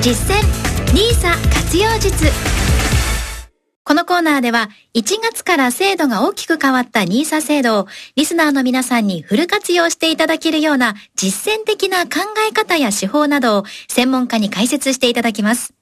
実践 NISA 活用術このコーナーでは1月から制度が大きく変わった NISA 制度をリスナーの皆さんにフル活用していただけるような実践的な考え方や手法などを専門家に解説していただきます。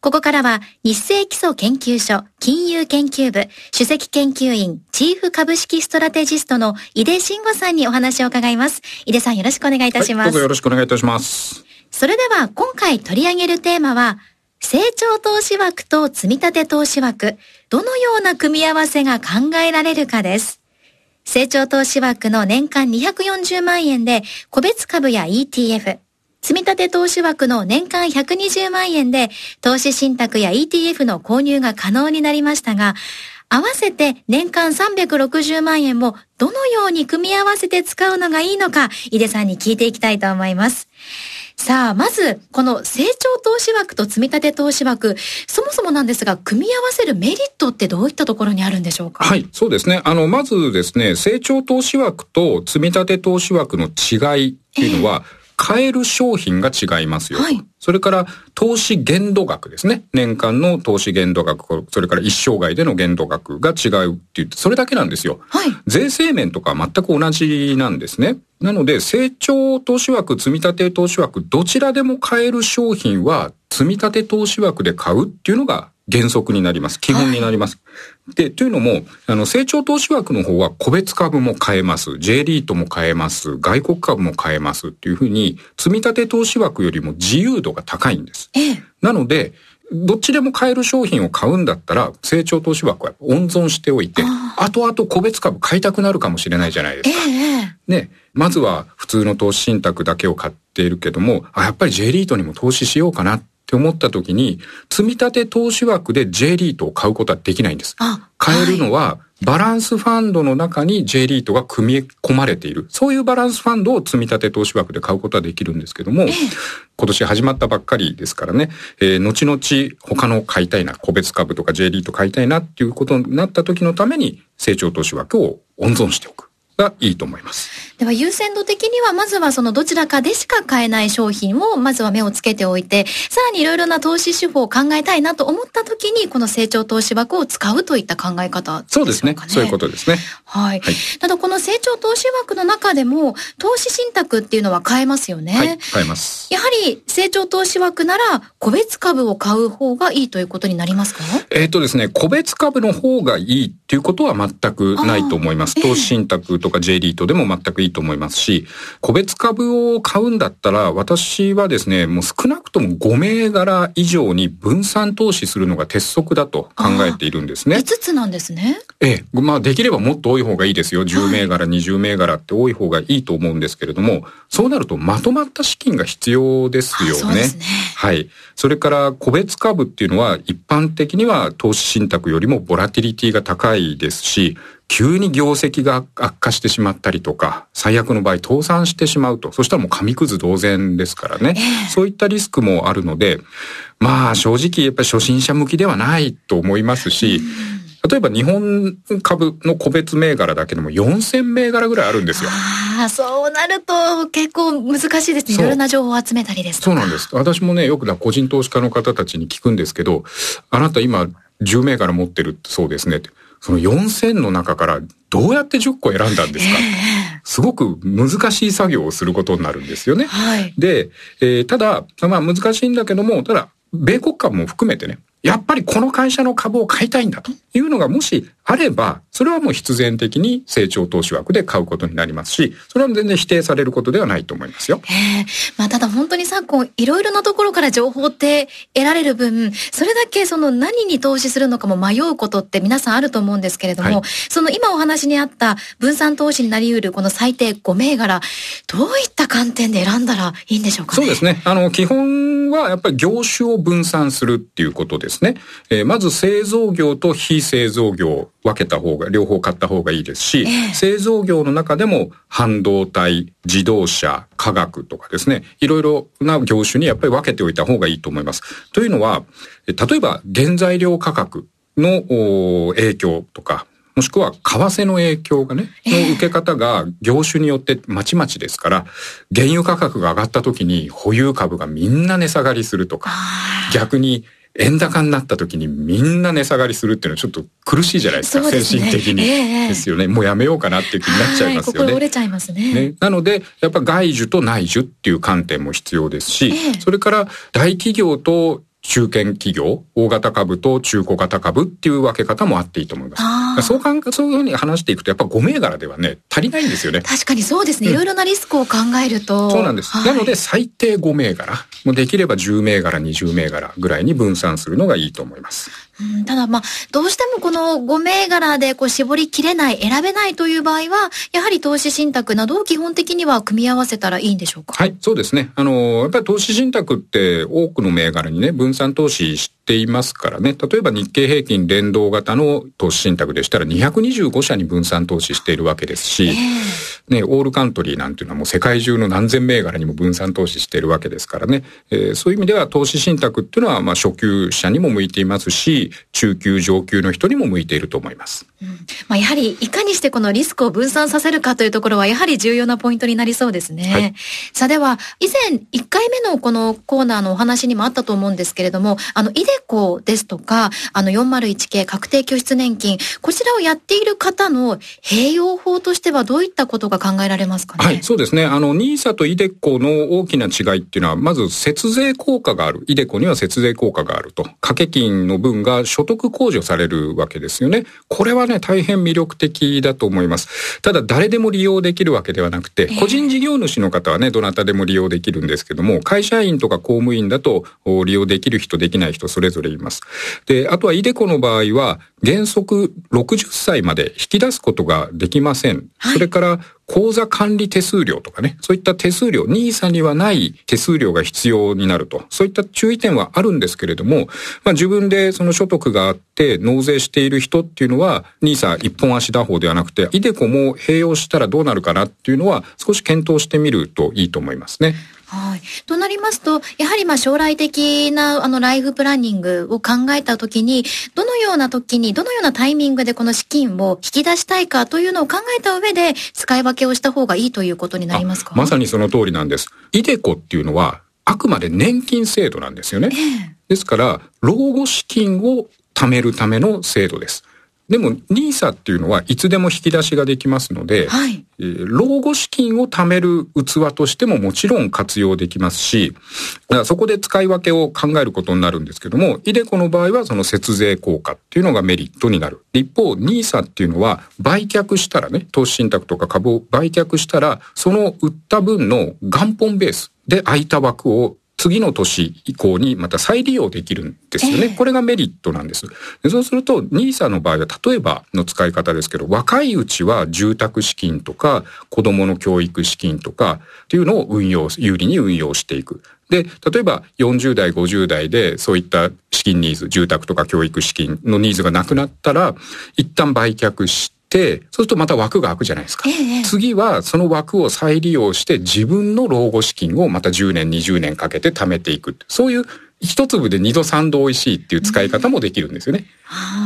ここからは日清基礎研究所金融研究部首席研究員チーフ株式ストラテジストの井出慎吾さんにお話を伺います。井出さんよろしくお願いいたします。はい、どうぞよろしくお願いいたします。それでは今回取り上げるテーマは成長投資枠と積立投資枠、どのような組み合わせが考えられるかです。成長投資枠の年間240万円で、個別株や ETF、積立投資枠の年間120万円で、投資信託や ETF の購入が可能になりましたが、合わせて年間360万円もどのように組み合わせて使うのがいいのか、井出さんに聞いていきたいと思います。さあ、まず、この成長投資枠と積立投資枠、そもそもなんですが、組み合わせるメリットってどういったところにあるんでしょうか？はい、そうですね。あの、まずですね、成長投資枠と積立投資枠の違いっていうのは、えー買える商品が違いますよ。はい、それから、投資限度額ですね。年間の投資限度額、それから一生涯での限度額が違うって言って、それだけなんですよ。はい、税制面とか全く同じなんですね。なので、成長投資枠、積立投資枠、どちらでも買える商品は、積立投資枠で買うっていうのが原則になります。基本になります。はい、で、というのも、あの、成長投資枠の方は個別株も買えます。J リートも買えます。外国株も買えますっていうふうに、積立投資枠よりも自由度が高いんです。ええ、なので、どっちでも買える商品を買うんだったら、成長投資枠は温存しておいて、後々個別株買いたくなるかもしれないじゃないですか。えね、まずは普通の投資信託だけを買っているけども、あ、やっぱり J リートにも投資しようかなって思った時に、積立投資枠で J リートを買うことはできないんです。買えるのは、バランスファンドの中に J リートが組み込まれている。そういうバランスファンドを積み立て投資枠で買うことはできるんですけども、ええ、今年始まったばっかりですからね、えー、後々他の買いたいな、個別株とか J リート買いたいなっていうことになった時のために成長投資枠を温存しておく。がいいと思います。では優先度的にはまずはそのどちらかでしか買えない商品をまずは目をつけておいて、さらにいろいろな投資手法を考えたいなと思った時にこの成長投資枠を使うといった考え方、ね、そうですね。そういうことですね。はい。はい、ただこの成長投資枠の中でも投資信託っていうのは買えますよね。はい、買えます。やはり成長投資枠なら個別株を買う方がいいということになりますか？えっ、とですね、個別株の方がいいっていうことは全くないと思います。投資信託とか J リートでもも全くいいと思いますし、個別株を買うんだったら、私はですね、もう少なくとも5銘柄以上に分散投資するのが鉄則だと考えているんですね。5つなんですね。ええ、まあできればもっと多い方がいいですよ。10銘柄、はい、20銘柄って多い方がいいと思うんですけれども、そうなるとまとまった資金が必要ですよね。ねはい。それから個別株っていうのは一般的には投資信託よりもボラティリティが高いですし、急に業績が悪化してしまったりとか、最悪の場合倒産してしまうと、そしたらもう紙くず同然ですからね、えー、そういったリスクもあるので、まあ正直やっぱり初心者向きではないと思いますし、例えば日本株の個別銘柄だけでも4000銘柄ぐらいあるんですよ。ああ、そうなると結構難しいですね。いろいろな情報を集めたりですとそうなんです。私もね、よく個人投資家の方たちに聞くんですけど、あなた今10銘柄持ってるそうですね。その4000の中からどうやって10個選んだんですか、えー、すごく難しい作業をすることになるんですよね。はい、で、えー、ただ、まあ難しいんだけども、ただ、米国株も含めてね、やっぱりこの会社の株を買いたいんだというのがもしあれば、それはもう必然的に成長投資枠で買うことになりますし、それは全然否定されることではないと思いますよ。へえ。まあただ本当に昨今いろいろなところから情報って得られる分、それだけその何に投資するのかも迷うことって皆さんあると思うんですけれども、はい、その今お話にあった分散投資になり得るこの最低5銘柄、どういった観点で選んだらいいんでしょうか、ね、そうですね。あの、基本はやっぱり業種を分散するっていうことですね。えー、まず製造業と非製造業分けた方が、両方買った方がいいですし、えー、製造業の中でも半導体、自動車、化学とかですね、いろいろな業種にやっぱり分けておいた方がいいと思います。というのは、例えば原材料価格の影響とか、もしくは為替の影響がね、の受け方が業種によってまちまちですから、原油価格が上がった時に保有株がみんな値下がりするとか、逆に円高になった時にみんな値下がりするっていうのはちょっと苦しいじゃないですか、すね、精神的に、えー、ですよね。もうやめようかなっていう気になっちゃいますよね。心折れちゃいますね。ねなので、やっぱ外需と内需っていう観点も必要ですし、えー、それから大企業と中堅企業、大型株と中古型株っていう分け方もあっていいと思います。そうかそういうふうに話していくと、やっぱ5銘柄ではね、足りないんですよね。確かにそうですね。うん、いろいろなリスクを考えると。そうなんです。はい、なので、最低5銘柄、もうできれば10銘柄、20銘柄ぐらいに分散するのがいいと思います。うん、ただまあ、どうしてもこの5銘柄でこう絞りきれない、選べないという場合は、やはり投資信託などを基本的には組み合わせたらいいんでしょうか？はい、そうですね。あの、やっぱり投資信託って多くの銘柄にね、分散投資していますからね。例えば日経平均連動型の投資信託でしたら225社に分散投資しているわけですし、えー、ね、オールカントリーなんていうのはもう世界中の何千銘柄にも分散投資しているわけですからね。えー、そういう意味では投資信託っていうのはまあ初級者にも向いていますし、中級上級の人にも向いていると思います。うん、まあ、やはりいかにしてこのリスクを分散させるかというところはやはり重要なポイントになりそうですね。はい、さあでは以前1回目のこのコーナーのお話にもあったと思うんですけれども、あのイデコですとか、あの401系確定拠出年金、こちらをやっている方の併用法としてはどういったことが考えられますかね？はい、そうですね。あの、ニーサとイデコの大きな違いっていうのは、まず節税効果がある。イデコには節税効果があると。掛け金の分が所得控除されるわけですよね。これはね、大変魅力的だと思います。ただ、誰でも利用できるわけではなくて、個人事業主の方はね、どなたでも利用できるんですけども、会社員とか公務員だと利用できる人、できない人、それぞれいます。で、あとはイデコの場合は、原則60歳まで引き出すことができません。はい、それから、口座管理手数料とかね、そういった手数料、ニーサにはない手数料が必要になると、そういった注意点はあるんですけれども、まあ自分でその所得があって納税している人っていうのは、ニーサ一本足打法ではなくて、イデコも併用したらどうなるかなっていうのは少し検討してみるといいと思いますね。はい。となりますと、やはりまあ将来的なあのライフプランニングを考えたときに、どのような時に、どのようなタイミングでこの資金を引き出したいかというのを考えた上で、使い分けをした方がいいということになりますか？まさにその通りなんです。イデコっていうのは、あくまで年金制度なんですよね。えー、ですから、老後資金を貯めるための制度です。でも NISA っていうのはいつでも引き出しができますので、はい、えー、老後資金を貯める器としてももちろん活用できますし、そこで使い分けを考えることになるんですけども、イデコの場合はその節税効果っていうのがメリットになる。一方、NISA っていうのは売却したらね、投資信託とか株を売却したら、その売った分の元本ベースで空いた枠を次の年以降にまた再利用できるんですよね。えー、これがメリットなんです。でそうすると、NISA の場合は例えばの使い方ですけど、若いうちは住宅資金とか子供の教育資金とかっていうのを運用、有利に運用していく。で、例えば40代、50代でそういった資金ニーズ、住宅とか教育資金のニーズがなくなったら、一旦売却して、そうするとまた枠が空くじゃないですか。ええ、次はその枠を再利用して自分の老後資金をまた10年、20年かけて貯めていく。そういう一粒で二度三度美味しいっていう使い方もできるんですよね。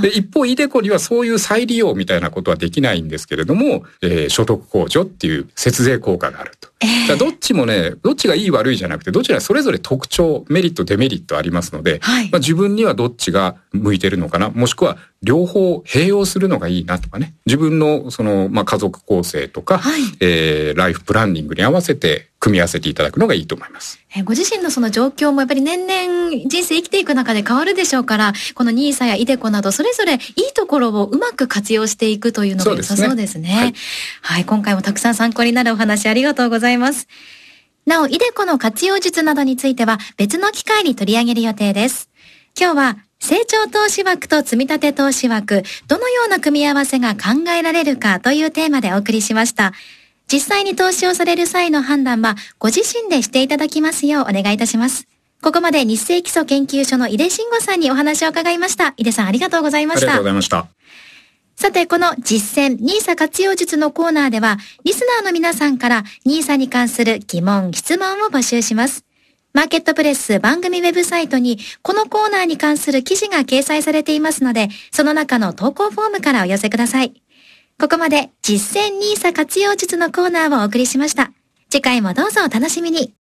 で、一方、イデコにはそういう再利用みたいなことはできないんですけれども、えー、所得控除っていう節税効果があると。えー、どっちもね、どっちがいい悪いじゃなくて、どちらそれぞれ特徴、メリット、デメリットありますので、はい、まあ、自分にはどっちが向いてるのかな、もしくは両方併用するのがいいなとかね、自分のその、まあ、家族構成とか、はい、えー、ライフプランニングに合わせて組み合わせていただくのがいいと思います。ご自身のその状況もやっぱり年々人生生きていく中で変わるでしょうから、この NISA や iDeCo などそれぞれいいところをうまく活用していくというのが良さそうですね。すね。はい、はい、今回もたくさん参考になるお話ありがとうございまざいます。なお、iDeCo の活用術などについては別の機会に取り上げる予定です。今日は成長投資枠と積立投資枠、どのような組み合わせが考えられるかというテーマでお送りしました。実際に投資をされる際の判断はご自身でしていただきますようお願いいたします。ここまで日清基礎研究所の井出慎吾さんにお話を伺いました。井出さんありがとうございました。ありがとうございました。さて、この実践 NISA 活用術のコーナーでは、リスナーの皆さんから NISA に関する疑問、質問を募集します。マーケットプレス番組ウェブサイトにこのコーナーに関する記事が掲載されていますので、その中の投稿フォームからお寄せください。ここまで実践 NISA 活用術のコーナーをお送りしました。次回もどうぞお楽しみに。